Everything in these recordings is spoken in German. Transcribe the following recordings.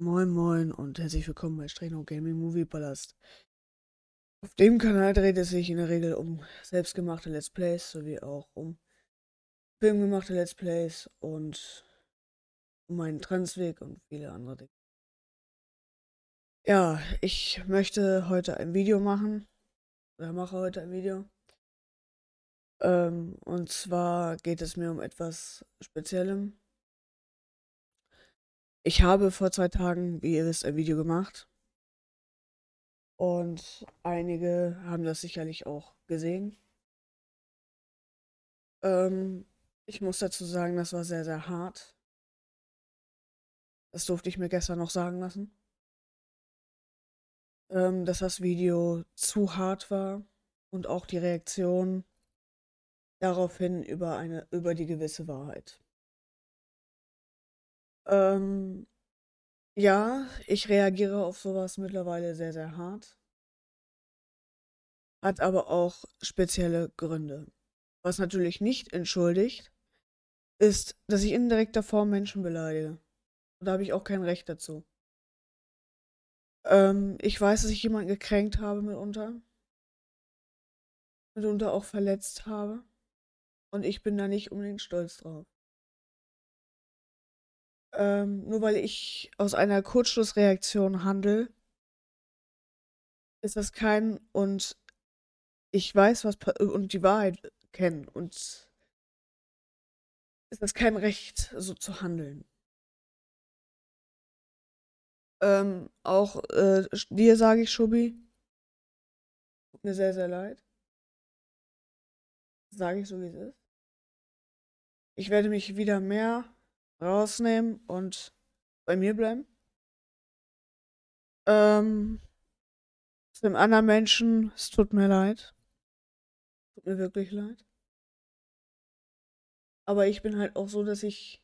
Moin Moin und herzlich willkommen bei Streno Gaming Movie Palast. Auf dem Kanal dreht es sich in der Regel um selbstgemachte Let's Plays sowie auch um filmgemachte Let's Plays und um meinen Transweg und viele andere Dinge. Ja, ich möchte heute ein Video machen oder mache heute ein Video. Ähm, und zwar geht es mir um etwas Speziellem. Ich habe vor zwei Tagen, wie ihr wisst, ein Video gemacht. Und einige haben das sicherlich auch gesehen. Ähm, ich muss dazu sagen, das war sehr, sehr hart. Das durfte ich mir gestern noch sagen lassen. Ähm, dass das Video zu hart war und auch die Reaktion daraufhin über eine, über die gewisse Wahrheit. Ähm, ja, ich reagiere auf sowas mittlerweile sehr, sehr hart. Hat aber auch spezielle Gründe. Was natürlich nicht entschuldigt, ist, dass ich in direkter Form Menschen beleidige. Und da habe ich auch kein Recht dazu. Ähm, ich weiß, dass ich jemanden gekränkt habe mitunter. Mitunter auch verletzt habe. Und ich bin da nicht unbedingt stolz drauf. Ähm, nur weil ich aus einer Kurzschlussreaktion handle, ist das kein und ich weiß, was und die Wahrheit kennen und ist das kein Recht, so zu handeln. Ähm, auch äh, dir sage ich, Schubi, tut mir sehr, sehr leid. Sage ich so, wie es ist. Ich werde mich wieder mehr rausnehmen und bei mir bleiben. Ähm, zu dem anderen Menschen, es tut mir leid. Tut mir wirklich leid. Aber ich bin halt auch so, dass ich,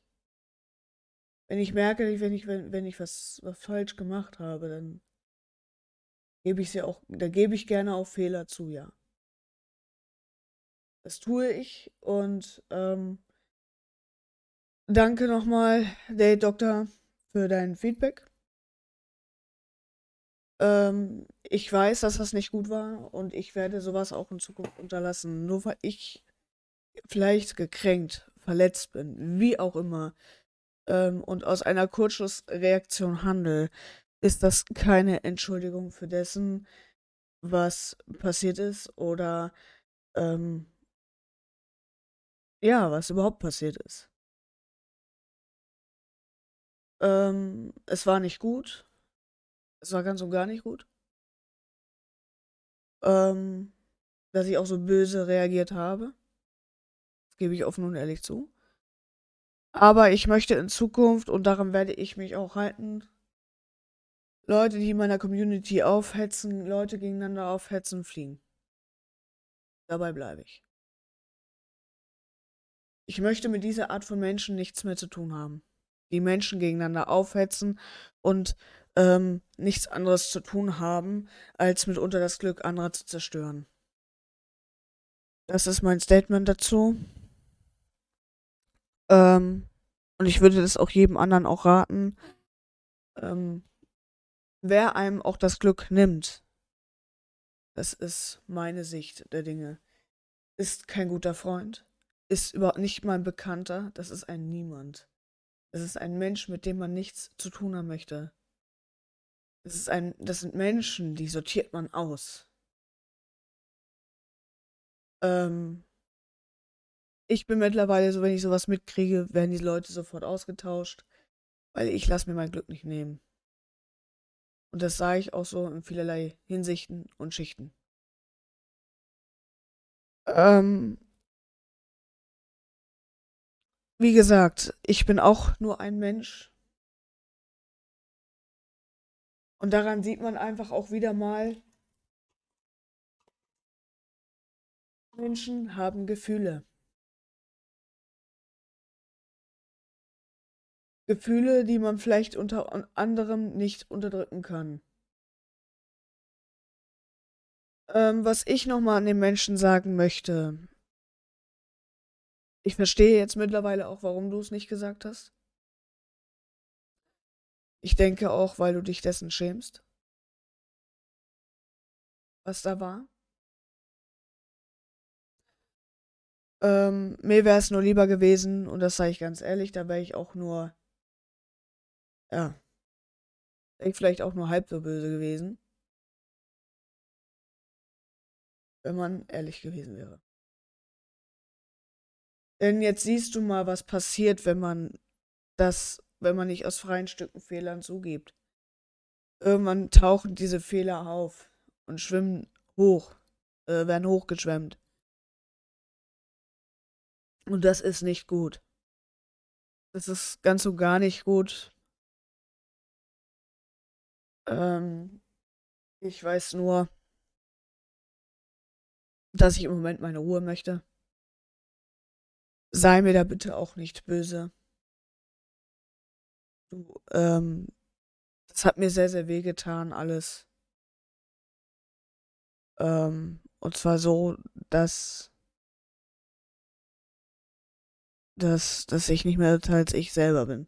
wenn ich merke, wenn ich, wenn, wenn ich was, was falsch gemacht habe, dann gebe ich sie auch, da gebe ich gerne auch Fehler zu, ja. Das tue ich und ähm, Danke nochmal, Date Doktor, für dein Feedback. Ähm, ich weiß, dass das nicht gut war und ich werde sowas auch in Zukunft unterlassen. Nur weil ich vielleicht gekränkt, verletzt bin, wie auch immer, ähm, und aus einer Kurzschlussreaktion handle, ist das keine Entschuldigung für dessen, was passiert ist oder ähm, ja, was überhaupt passiert ist. Ähm, es war nicht gut. Es war ganz und gar nicht gut. Ähm, dass ich auch so böse reagiert habe. Das gebe ich offen und ehrlich zu. Aber ich möchte in Zukunft, und daran werde ich mich auch halten, Leute, die in meiner Community aufhetzen, Leute gegeneinander aufhetzen, fliegen. Dabei bleibe ich. Ich möchte mit dieser Art von Menschen nichts mehr zu tun haben die Menschen gegeneinander aufhetzen und ähm, nichts anderes zu tun haben, als mitunter das Glück anderer zu zerstören. Das ist mein Statement dazu. Ähm, und ich würde das auch jedem anderen auch raten. Ähm, wer einem auch das Glück nimmt, das ist meine Sicht der Dinge, ist kein guter Freund, ist überhaupt nicht mein Bekannter, das ist ein Niemand. Es ist ein Mensch, mit dem man nichts zu tun haben möchte. Es ist ein, das sind Menschen, die sortiert man aus. Ähm, ich bin mittlerweile so, wenn ich sowas mitkriege, werden die Leute sofort ausgetauscht, weil ich lasse mir mein Glück nicht nehmen. Und das sage ich auch so in vielerlei Hinsichten und Schichten. Ähm, wie gesagt, ich bin auch nur ein Mensch. Und daran sieht man einfach auch wieder mal, Menschen haben Gefühle. Gefühle, die man vielleicht unter anderem nicht unterdrücken kann. Ähm, was ich nochmal an den Menschen sagen möchte, ich verstehe jetzt mittlerweile auch, warum du es nicht gesagt hast. Ich denke auch, weil du dich dessen schämst. Was da war. Ähm, mir wäre es nur lieber gewesen, und das sage ich ganz ehrlich, da wäre ich auch nur, ja, ich vielleicht auch nur halb so böse gewesen. Wenn man ehrlich gewesen wäre. Denn jetzt siehst du mal, was passiert, wenn man das, wenn man nicht aus freien Stücken Fehlern zugibt. Irgendwann tauchen diese Fehler auf und schwimmen hoch, äh, werden hochgeschwemmt. Und das ist nicht gut. Das ist ganz und gar nicht gut. Ähm, ich weiß nur, dass ich im Moment meine Ruhe möchte. Sei mir da bitte auch nicht böse. Du, ähm, das hat mir sehr, sehr weh getan, alles. Ähm, und zwar so, dass, dass, dass ich nicht mehr als ich selber bin.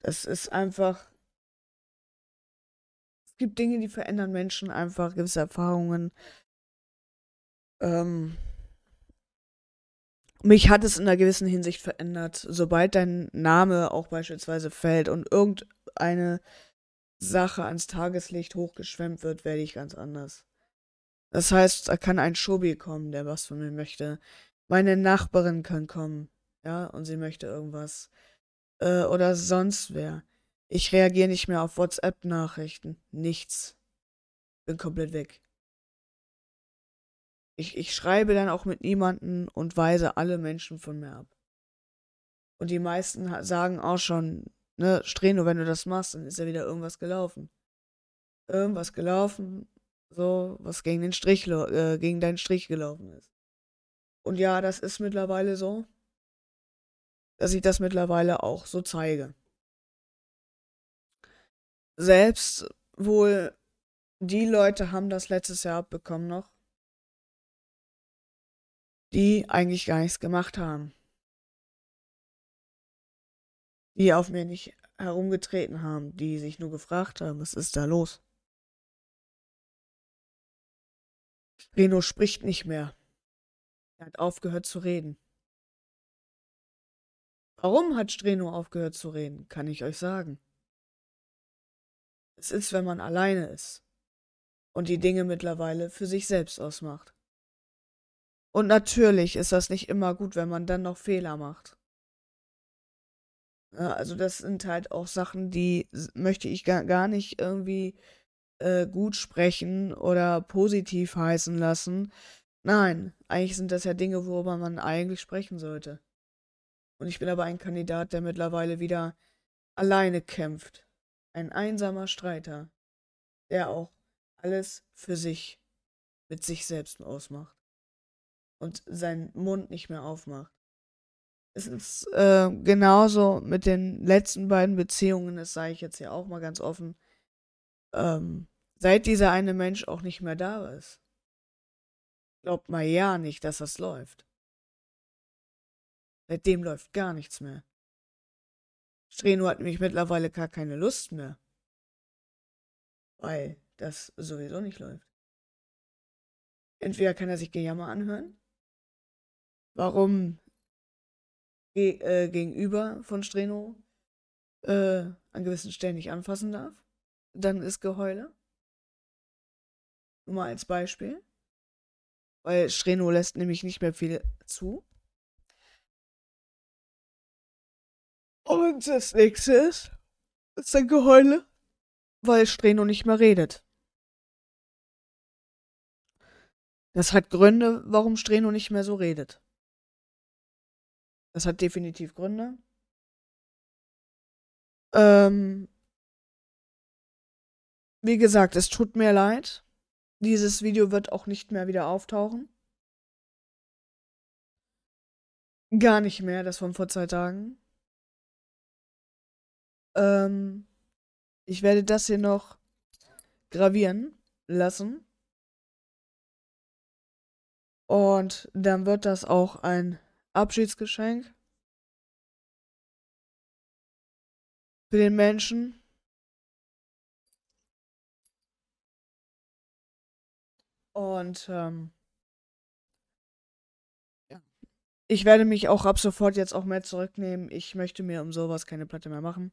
Das ist einfach. Es gibt Dinge, die verändern Menschen einfach, gewisse Erfahrungen. Ähm, mich hat es in einer gewissen Hinsicht verändert. Sobald dein Name auch beispielsweise fällt und irgendeine Sache ans Tageslicht hochgeschwemmt wird, werde ich ganz anders. Das heißt, da kann ein Schobi kommen, der was von mir möchte. Meine Nachbarin kann kommen, ja, und sie möchte irgendwas. Äh, oder sonst wer. Ich reagiere nicht mehr auf WhatsApp-Nachrichten. Nichts. Bin komplett weg. Ich, ich schreibe dann auch mit niemanden und weise alle Menschen von mir ab. Und die meisten sagen auch schon, ne, Streno, wenn du das machst, dann ist ja wieder irgendwas gelaufen. Irgendwas gelaufen, so, was gegen den Strich, äh, gegen deinen Strich gelaufen ist. Und ja, das ist mittlerweile so, dass ich das mittlerweile auch so zeige. Selbst wohl die Leute haben das letztes Jahr abbekommen noch, die eigentlich gar nichts gemacht haben. Die auf mir nicht herumgetreten haben, die sich nur gefragt haben, was ist da los? Reno spricht nicht mehr. Er hat aufgehört zu reden. Warum hat Streno aufgehört zu reden, kann ich euch sagen. Es ist, wenn man alleine ist und die Dinge mittlerweile für sich selbst ausmacht. Und natürlich ist das nicht immer gut, wenn man dann noch Fehler macht. Ja, also das sind halt auch Sachen, die möchte ich gar, gar nicht irgendwie äh, gut sprechen oder positiv heißen lassen. Nein, eigentlich sind das ja Dinge, worüber man eigentlich sprechen sollte. Und ich bin aber ein Kandidat, der mittlerweile wieder alleine kämpft. Ein einsamer Streiter, der auch alles für sich mit sich selbst ausmacht und seinen Mund nicht mehr aufmacht. Es ist äh, genauso mit den letzten beiden Beziehungen, das sage ich jetzt ja auch mal ganz offen, ähm, seit dieser eine Mensch auch nicht mehr da ist. Glaubt mal ja nicht, dass das läuft. Seitdem läuft gar nichts mehr. Streno hat nämlich mittlerweile gar keine Lust mehr. Weil das sowieso nicht läuft. Entweder kann er sich Gejammer anhören, warum ge äh, gegenüber von Streno äh, an gewissen Stellen nicht anfassen darf. Dann ist Geheule. Nur mal als Beispiel. Weil Streno lässt nämlich nicht mehr viel zu. Und das nächste ist, ist dann Geheule, weil Streno nicht mehr redet. Das hat Gründe, warum Streno nicht mehr so redet. Das hat definitiv Gründe. Ähm, wie gesagt, es tut mir leid. Dieses Video wird auch nicht mehr wieder auftauchen. Gar nicht mehr, das von vor zwei Tagen. Ähm, ich werde das hier noch gravieren lassen. Und dann wird das auch ein Abschiedsgeschenk. für den Menschen. Und ähm, ja. Ich werde mich auch ab sofort jetzt auch mehr zurücknehmen. Ich möchte mir um sowas keine Platte mehr machen.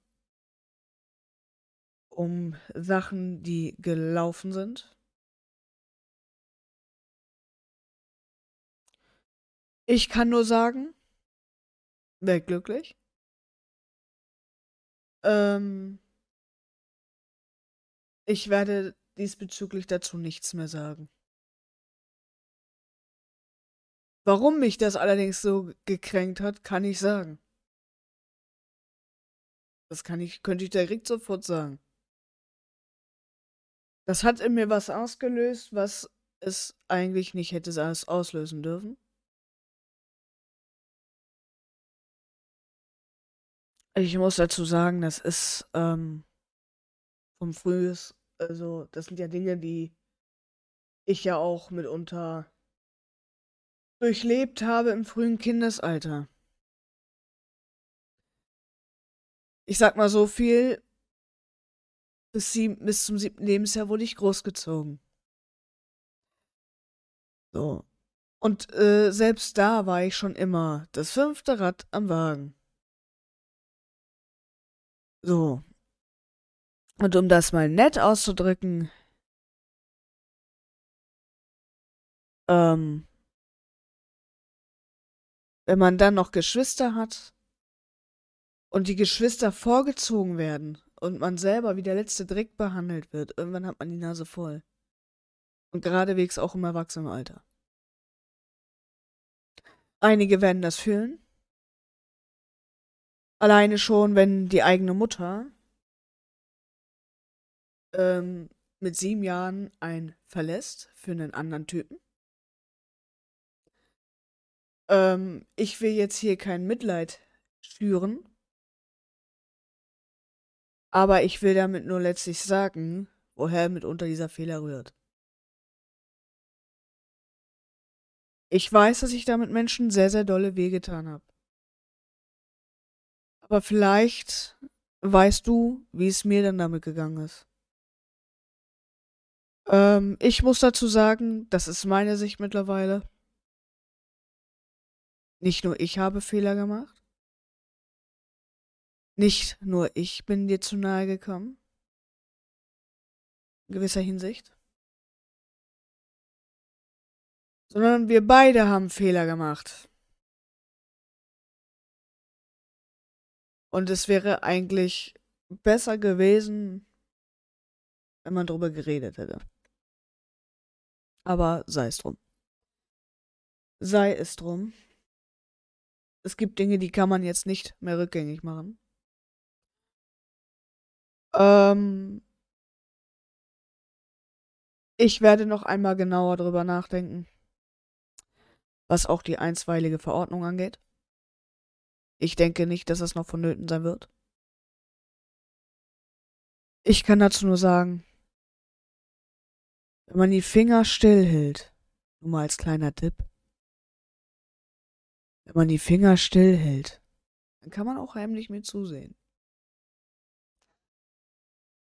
Um Sachen, die gelaufen sind. Ich kann nur sagen, wäre glücklich. Ähm, ich werde diesbezüglich dazu nichts mehr sagen. Warum mich das allerdings so gekränkt hat, kann ich sagen. Das kann ich, könnte ich direkt sofort sagen. Das hat in mir was ausgelöst, was es eigentlich nicht hätte auslösen dürfen. Ich muss dazu sagen, das ist ähm, vom Frühes, also das sind ja Dinge, die ich ja auch mitunter durchlebt habe im frühen Kindesalter. Ich sag mal so viel, bis, sieb, bis zum siebten Lebensjahr wurde ich großgezogen. So. Und äh, selbst da war ich schon immer das fünfte Rad am Wagen. So. Und um das mal nett auszudrücken, ähm, wenn man dann noch Geschwister hat und die Geschwister vorgezogen werden und man selber wie der letzte Dreck behandelt wird, irgendwann hat man die Nase voll. Und geradewegs auch im Erwachsenenalter. Einige werden das fühlen, Alleine schon, wenn die eigene Mutter ähm, mit sieben Jahren einen verlässt für einen anderen Typen. Ähm, ich will jetzt hier kein Mitleid schüren, aber ich will damit nur letztlich sagen, woher mitunter dieser Fehler rührt. Ich weiß, dass ich damit Menschen sehr, sehr dolle wehgetan habe. Aber vielleicht weißt du, wie es mir dann damit gegangen ist. Ähm, ich muss dazu sagen, das ist meine Sicht mittlerweile. Nicht nur ich habe Fehler gemacht. Nicht nur ich bin dir zu nahe gekommen. In gewisser Hinsicht. Sondern wir beide haben Fehler gemacht. Und es wäre eigentlich besser gewesen, wenn man drüber geredet hätte. Aber sei es drum. Sei es drum. Es gibt Dinge, die kann man jetzt nicht mehr rückgängig machen. Ähm, ich werde noch einmal genauer drüber nachdenken, was auch die einstweilige Verordnung angeht. Ich denke nicht, dass es noch vonnöten sein wird. Ich kann dazu nur sagen, wenn man die Finger stillhält, nur mal als kleiner Tipp, wenn man die Finger stillhält, dann kann man auch heimlich mit zusehen.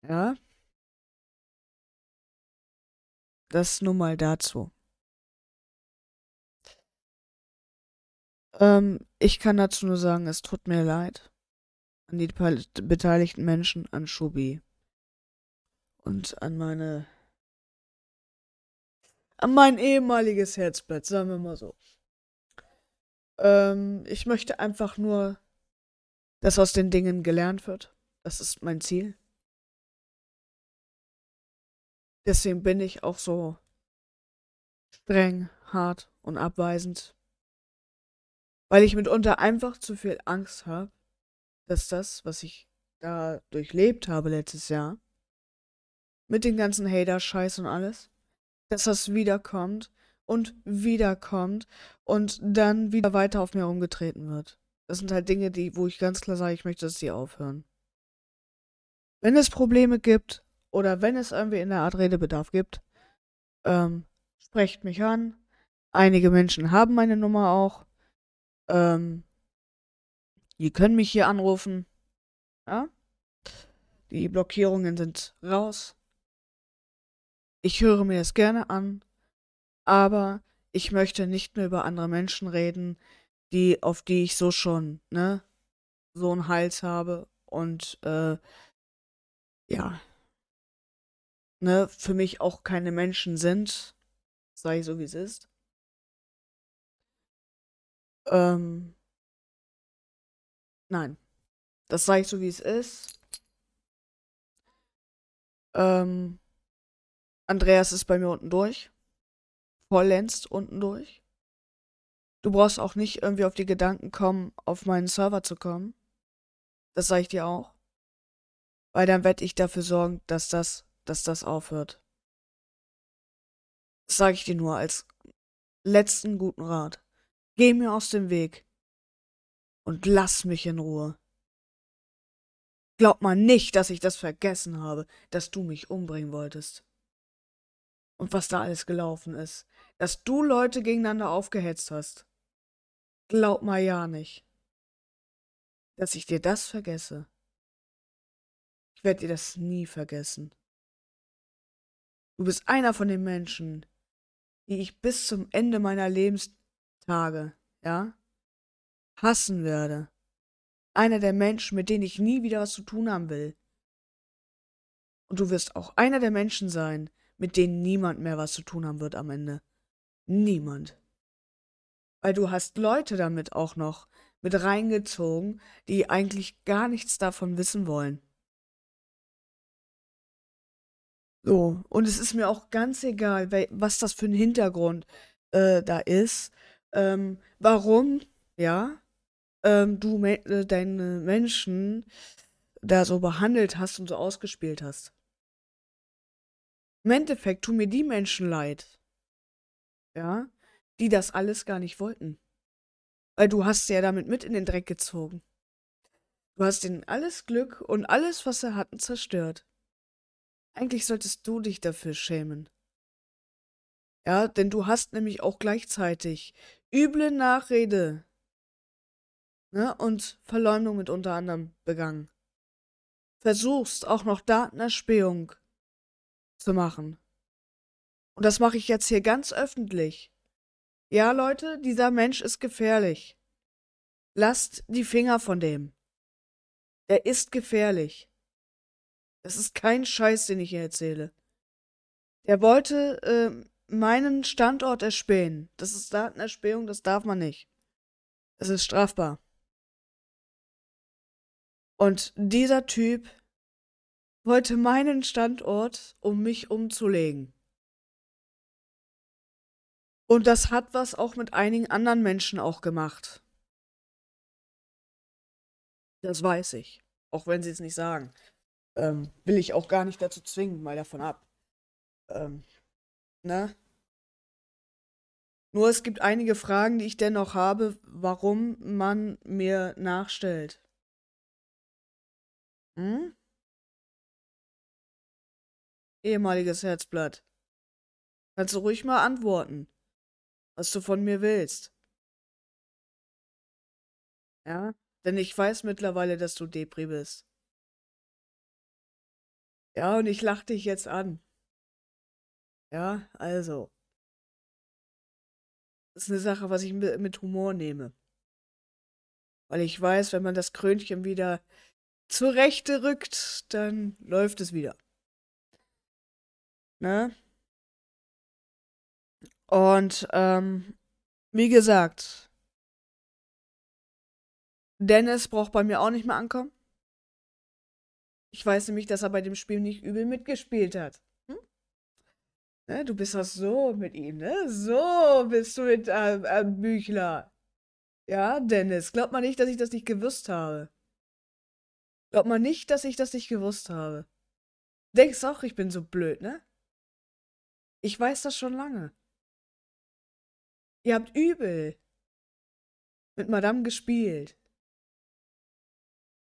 Ja? Das nur mal dazu. Ähm, ich kann dazu nur sagen, es tut mir leid. An die beteiligten Menschen, an Schubi. Und an meine. an mein ehemaliges Herzblatt, sagen wir mal so. Ähm, ich möchte einfach nur, dass aus den Dingen gelernt wird. Das ist mein Ziel. Deswegen bin ich auch so streng, hart und abweisend weil ich mitunter einfach zu viel Angst habe, dass das, was ich da durchlebt habe letztes Jahr, mit den ganzen Hater-Scheiß und alles, dass das wiederkommt und wiederkommt und dann wieder weiter auf mir rumgetreten wird. Das sind halt Dinge, die, wo ich ganz klar sage, ich möchte, dass die aufhören. Wenn es Probleme gibt oder wenn es irgendwie in der Art Redebedarf gibt, ähm, sprecht mich an. Einige Menschen haben meine Nummer auch. Ähm, die können mich hier anrufen. Ja? Die Blockierungen sind raus. Ich höre mir es gerne an, aber ich möchte nicht mehr über andere Menschen reden, die, auf die ich so schon, ne, so einen Hals habe und, äh, ja, ne, für mich auch keine Menschen sind, ich so, wie es ist. Ähm, nein, das sage ich so, wie es ist. Ähm, Andreas ist bei mir unten durch. Vollends unten durch. Du brauchst auch nicht irgendwie auf die Gedanken kommen, auf meinen Server zu kommen. Das sage ich dir auch. Weil dann werde ich dafür sorgen, dass das, dass das aufhört. Das sage ich dir nur als letzten guten Rat. Geh mir aus dem Weg. Und lass mich in Ruhe. Glaub mal nicht, dass ich das vergessen habe, dass du mich umbringen wolltest. Und was da alles gelaufen ist. Dass du Leute gegeneinander aufgehetzt hast. Glaub mal ja nicht. Dass ich dir das vergesse. Ich werde dir das nie vergessen. Du bist einer von den Menschen, die ich bis zum Ende meiner Lebenstage, ja, hassen werde. Einer der Menschen, mit denen ich nie wieder was zu tun haben will. Und du wirst auch einer der Menschen sein, mit denen niemand mehr was zu tun haben wird am Ende. Niemand. Weil du hast Leute damit auch noch mit reingezogen, die eigentlich gar nichts davon wissen wollen. So, und es ist mir auch ganz egal, was das für ein Hintergrund äh, da ist. Ähm, warum, ja, ähm, du me äh, deine Menschen da so behandelt hast und so ausgespielt hast. Im Endeffekt tun mir die Menschen leid, ja, die das alles gar nicht wollten. Weil du hast ja damit mit in den Dreck gezogen. Du hast ihnen alles Glück und alles, was sie hatten, zerstört. Eigentlich solltest du dich dafür schämen. Ja, denn du hast nämlich auch gleichzeitig üble Nachrede ne, und Verleumdung mit unter anderem begangen. Versuchst auch noch Datenerspähung zu machen. Und das mache ich jetzt hier ganz öffentlich. Ja, Leute, dieser Mensch ist gefährlich. Lasst die Finger von dem. Er ist gefährlich. Das ist kein Scheiß, den ich hier erzähle. Er wollte äh, meinen Standort erspähen. Das ist Datenerspähung, das darf man nicht. Es ist strafbar. Und dieser Typ wollte meinen Standort, um mich umzulegen. Und das hat was auch mit einigen anderen Menschen auch gemacht. Das weiß ich. Auch wenn sie es nicht sagen. Ähm, will ich auch gar nicht dazu zwingen, mal davon ab. Ähm, ne? Nur es gibt einige Fragen, die ich dennoch habe, warum man mir nachstellt. Hm? Ehemaliges Herzblatt. Kannst du ruhig mal antworten, was du von mir willst. Ja? Denn ich weiß mittlerweile, dass du Depri bist. Ja, und ich lach dich jetzt an. Ja, also. Das ist eine Sache, was ich mit Humor nehme. Weil ich weiß, wenn man das Krönchen wieder zur Rechte rückt, dann läuft es wieder. Ne? Und, ähm, wie gesagt, Dennis braucht bei mir auch nicht mehr ankommen. Ich weiß nämlich, dass er bei dem Spiel nicht übel mitgespielt hat. Ne, du bist doch so mit ihm, ne? So bist du mit äh, äh, Büchler. Ja, Dennis, glaub mal nicht, dass ich das nicht gewusst habe. Glaub mal nicht, dass ich das nicht gewusst habe. Denkst auch, ich bin so blöd, ne? Ich weiß das schon lange. Ihr habt übel mit Madame gespielt.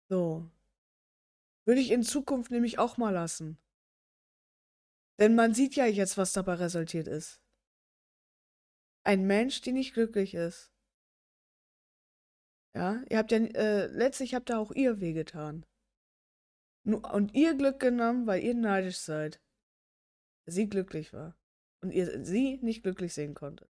So. Würde ich in Zukunft nämlich auch mal lassen. Denn man sieht ja jetzt, was dabei resultiert ist. Ein Mensch, der nicht glücklich ist. Ja, ihr habt ja, äh, letztlich habt ihr auch ihr wehgetan. Und ihr Glück genommen, weil ihr neidisch seid. Sie glücklich war. Und ihr sie nicht glücklich sehen konnte.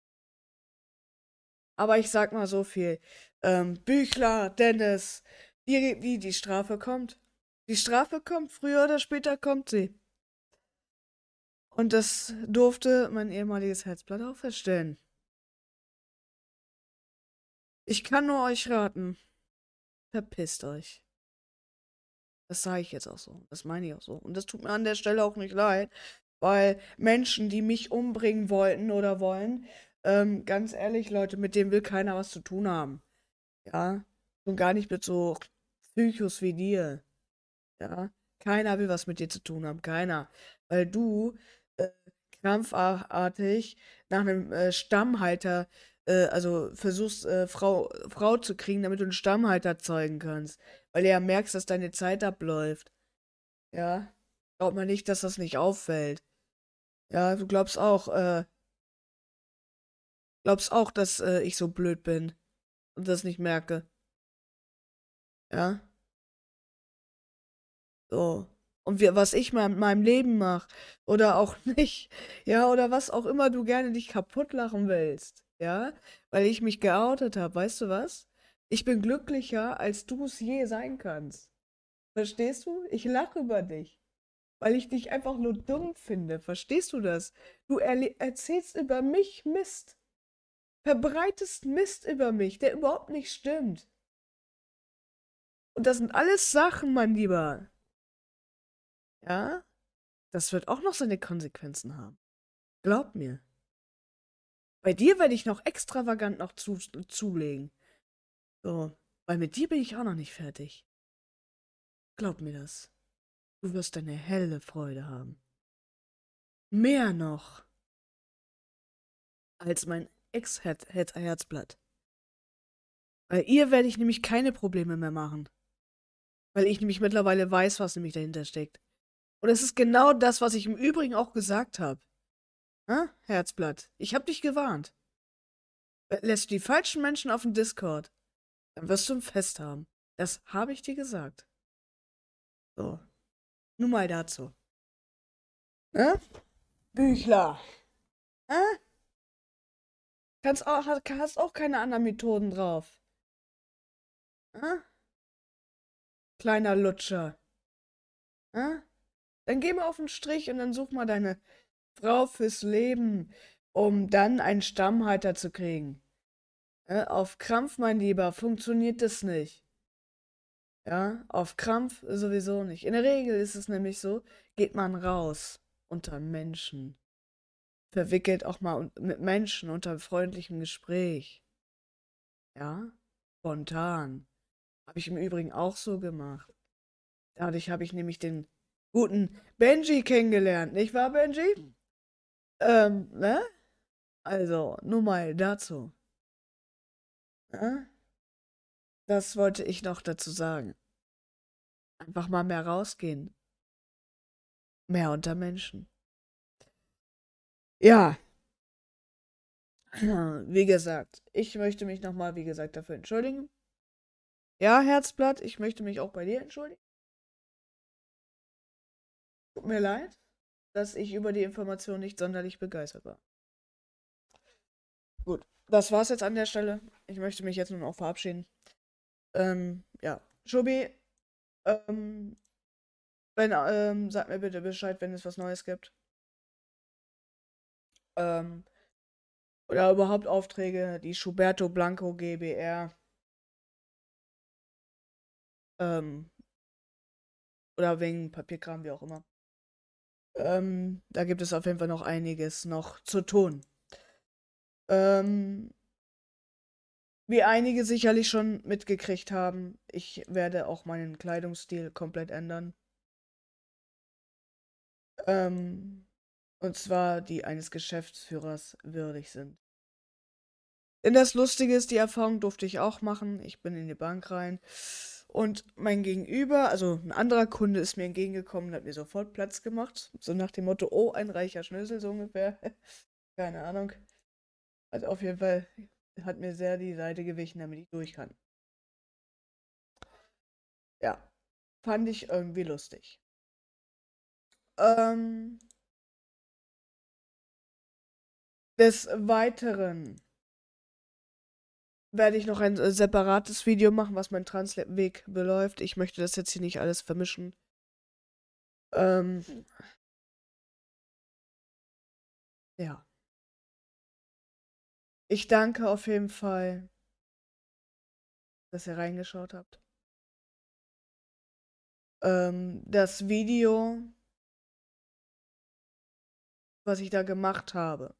Aber ich sag mal so viel. Ähm, Büchler, Dennis, wie, wie die Strafe kommt. Die Strafe kommt, früher oder später kommt sie. Und das durfte mein ehemaliges Herzblatt auch feststellen. Ich kann nur euch raten. Verpisst euch. Das sage ich jetzt auch so. Das meine ich auch so. Und das tut mir an der Stelle auch nicht leid, weil Menschen, die mich umbringen wollten oder wollen, ähm, ganz ehrlich, Leute, mit dem will keiner was zu tun haben. Ja. Und gar nicht mit so Psychos wie dir. Ja. Keiner will was mit dir zu tun haben. Keiner. Weil du krampfartig nach einem äh, Stammhalter, äh, also versuchst, äh, Frau, Frau zu kriegen, damit du einen Stammhalter zeugen kannst. Weil du ja merkst, dass deine Zeit abläuft. Ja. Glaubt man nicht, dass das nicht auffällt. Ja, du glaubst auch, äh, glaubst auch, dass äh, ich so blöd bin und das nicht merke. Ja? So. Und wie, was ich mal mit meinem Leben mache oder auch nicht, ja, oder was auch immer du gerne dich kaputt lachen willst, ja, weil ich mich geoutet habe, weißt du was? Ich bin glücklicher, als du es je sein kannst. Verstehst du? Ich lache über dich weil ich dich einfach nur dumm finde. Verstehst du das? Du erzählst über mich Mist. Verbreitest Mist über mich, der überhaupt nicht stimmt. Und das sind alles Sachen, mein Lieber. Ja? Das wird auch noch seine Konsequenzen haben. Glaub mir. Bei dir werde ich noch extravagant noch zu, zulegen. So, weil mit dir bin ich auch noch nicht fertig. Glaub mir das. Du wirst eine helle Freude haben. Mehr noch als mein Ex-Herzblatt. Weil ihr werde ich nämlich keine Probleme mehr machen. Weil ich nämlich mittlerweile weiß, was nämlich dahinter steckt. Und es ist genau das, was ich im Übrigen auch gesagt habe. Hm, Herzblatt, ich hab dich gewarnt. Lässt du die falschen Menschen auf dem Discord, dann wirst du ein Fest haben. Das habe ich dir gesagt. So. Nur mal dazu. Äh? Büchler. Äh? Kannst auch, hast auch keine anderen Methoden drauf. Äh? Kleiner Lutscher. Äh? Dann geh mal auf den Strich und dann such mal deine Frau fürs Leben, um dann einen Stammhalter zu kriegen. Äh? Auf Krampf, mein Lieber, funktioniert das nicht. Ja, auf Krampf sowieso nicht. In der Regel ist es nämlich so, geht man raus unter Menschen. Verwickelt auch mal mit Menschen unter freundlichem Gespräch. Ja, spontan. Habe ich im Übrigen auch so gemacht. Dadurch habe ich nämlich den guten Benji kennengelernt, nicht wahr, Benji? Ähm, ne? Also, nur mal dazu. Ne? Das wollte ich noch dazu sagen. Einfach mal mehr rausgehen. Mehr unter Menschen. Ja. Wie gesagt, ich möchte mich nochmal, wie gesagt, dafür entschuldigen. Ja, Herzblatt, ich möchte mich auch bei dir entschuldigen. Tut mir leid, dass ich über die Information nicht sonderlich begeistert war. Gut, das war's jetzt an der Stelle. Ich möchte mich jetzt nun auch verabschieden. Ähm, ja. Schubi, ähm, wenn, ähm, sag mir bitte Bescheid, wenn es was Neues gibt. Ähm, oder überhaupt Aufträge, die Schuberto Blanco GBR. Ähm, oder wegen Papierkram, wie auch immer. Ähm, da gibt es auf jeden Fall noch einiges noch zu tun. Ähm, wie einige sicherlich schon mitgekriegt haben, ich werde auch meinen Kleidungsstil komplett ändern. Ähm, und zwar die eines Geschäftsführers würdig sind. Denn das Lustige ist, die Erfahrung durfte ich auch machen. Ich bin in die Bank rein und mein Gegenüber, also ein anderer Kunde ist mir entgegengekommen und hat mir sofort Platz gemacht. So nach dem Motto, oh, ein reicher Schnösel, so ungefähr. Keine Ahnung. Also auf jeden Fall hat mir sehr die Seite gewichen, damit ich durch kann. Ja. fand ich irgendwie lustig. Ähm, des Weiteren werde ich noch ein äh, separates Video machen, was mein Transweg beläuft. Ich möchte das jetzt hier nicht alles vermischen. Ähm, ja. Ich danke auf jeden Fall, dass ihr reingeschaut habt. Ähm, das Video, was ich da gemacht habe,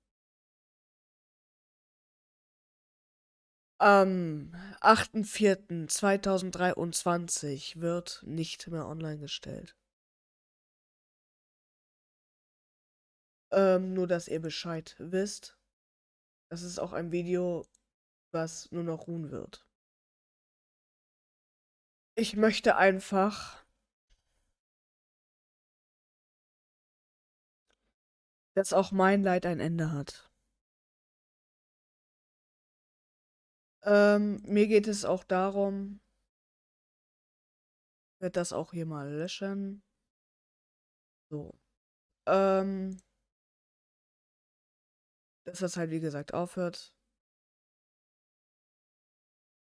am 8.4.2023 wird nicht mehr online gestellt. Ähm, nur, dass ihr Bescheid wisst. Das ist auch ein Video, was nur noch ruhen wird. Ich möchte einfach dass auch mein Leid ein Ende hat. Ähm, mir geht es auch darum, ich werde das auch hier mal löschen. So. Ähm, dass das halt wie gesagt aufhört.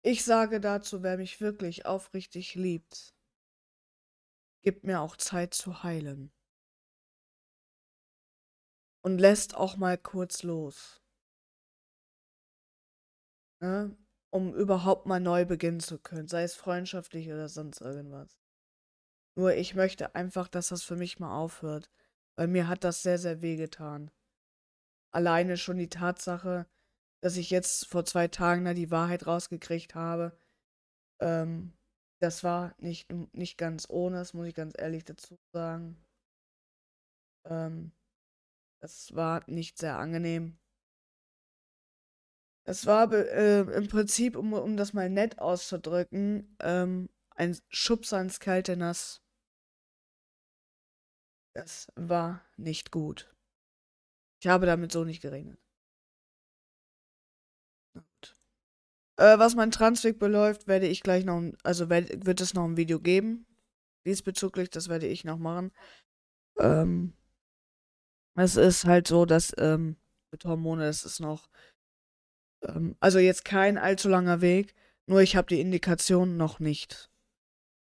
Ich sage dazu, wer mich wirklich aufrichtig liebt, gibt mir auch Zeit zu heilen. Und lässt auch mal kurz los. Ne? Um überhaupt mal neu beginnen zu können, sei es freundschaftlich oder sonst irgendwas. Nur ich möchte einfach, dass das für mich mal aufhört, weil mir hat das sehr, sehr weh getan alleine schon die Tatsache, dass ich jetzt vor zwei Tagen da die Wahrheit rausgekriegt habe, ähm, das war nicht, nicht ganz ohne, das muss ich ganz ehrlich dazu sagen. Ähm, das war nicht sehr angenehm. Es war äh, im Prinzip, um, um das mal nett auszudrücken, ähm, ein Schubser ins kalte Nass. Das war nicht gut. Ich habe damit so nicht gerechnet. Äh, was mein Transweg beläuft, werde ich gleich noch, also werd, wird es noch ein Video geben. Diesbezüglich, das werde ich noch machen. Ähm, es ist halt so, dass ähm, mit Hormone, es ist noch, also jetzt kein allzu langer Weg, nur ich habe die Indikation noch nicht.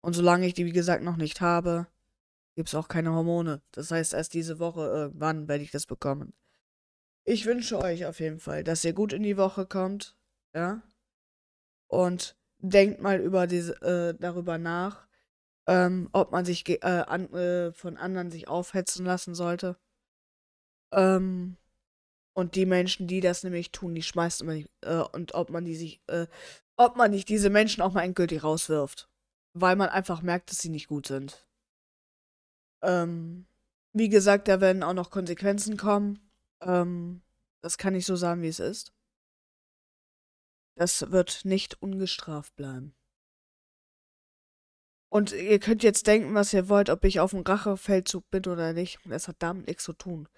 Und solange ich die, wie gesagt, noch nicht habe, gibt es auch keine Hormone. Das heißt, erst diese Woche irgendwann werde ich das bekommen. Ich wünsche euch auf jeden Fall, dass ihr gut in die Woche kommt, ja. Und denkt mal über diese, äh, darüber nach, ähm, ob man sich äh, an, äh, von anderen sich aufhetzen lassen sollte. Ähm, und die Menschen, die das nämlich tun, die schmeißt man nicht, äh, und ob man die sich, äh, ob man nicht diese Menschen auch mal endgültig rauswirft. Weil man einfach merkt, dass sie nicht gut sind. Ähm, wie gesagt, da werden auch noch Konsequenzen kommen. Ähm, das kann ich so sagen, wie es ist. Das wird nicht ungestraft bleiben. Und ihr könnt jetzt denken, was ihr wollt, ob ich auf dem Rachefeldzug bin oder nicht. Das hat damit nichts zu tun.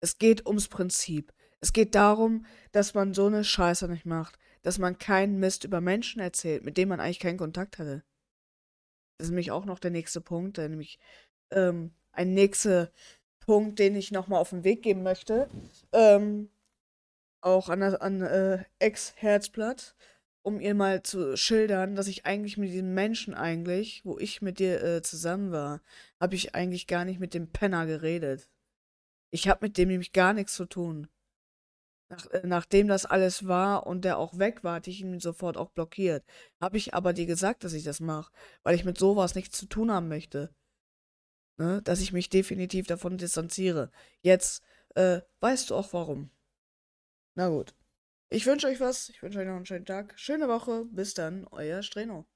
Es geht ums Prinzip. Es geht darum, dass man so eine Scheiße nicht macht. Dass man keinen Mist über Menschen erzählt, mit denen man eigentlich keinen Kontakt hatte. Das ist nämlich auch noch der nächste Punkt, der nämlich ähm, ein nächster Punkt, den ich nochmal auf den Weg geben möchte. Ähm, auch an, an äh, Ex-Herzblatt, um ihr mal zu schildern, dass ich eigentlich mit diesem Menschen eigentlich, wo ich mit dir äh, zusammen war, habe ich eigentlich gar nicht mit dem Penner geredet. Ich habe mit dem nämlich gar nichts zu tun. Nach, äh, nachdem das alles war und der auch weg war, hatte ich ihn sofort auch blockiert. Habe ich aber dir gesagt, dass ich das mache, weil ich mit sowas nichts zu tun haben möchte. Ne? Dass ich mich definitiv davon distanziere. Jetzt äh, weißt du auch warum. Na gut. Ich wünsche euch was. Ich wünsche euch noch einen schönen Tag. Schöne Woche. Bis dann. Euer Streno.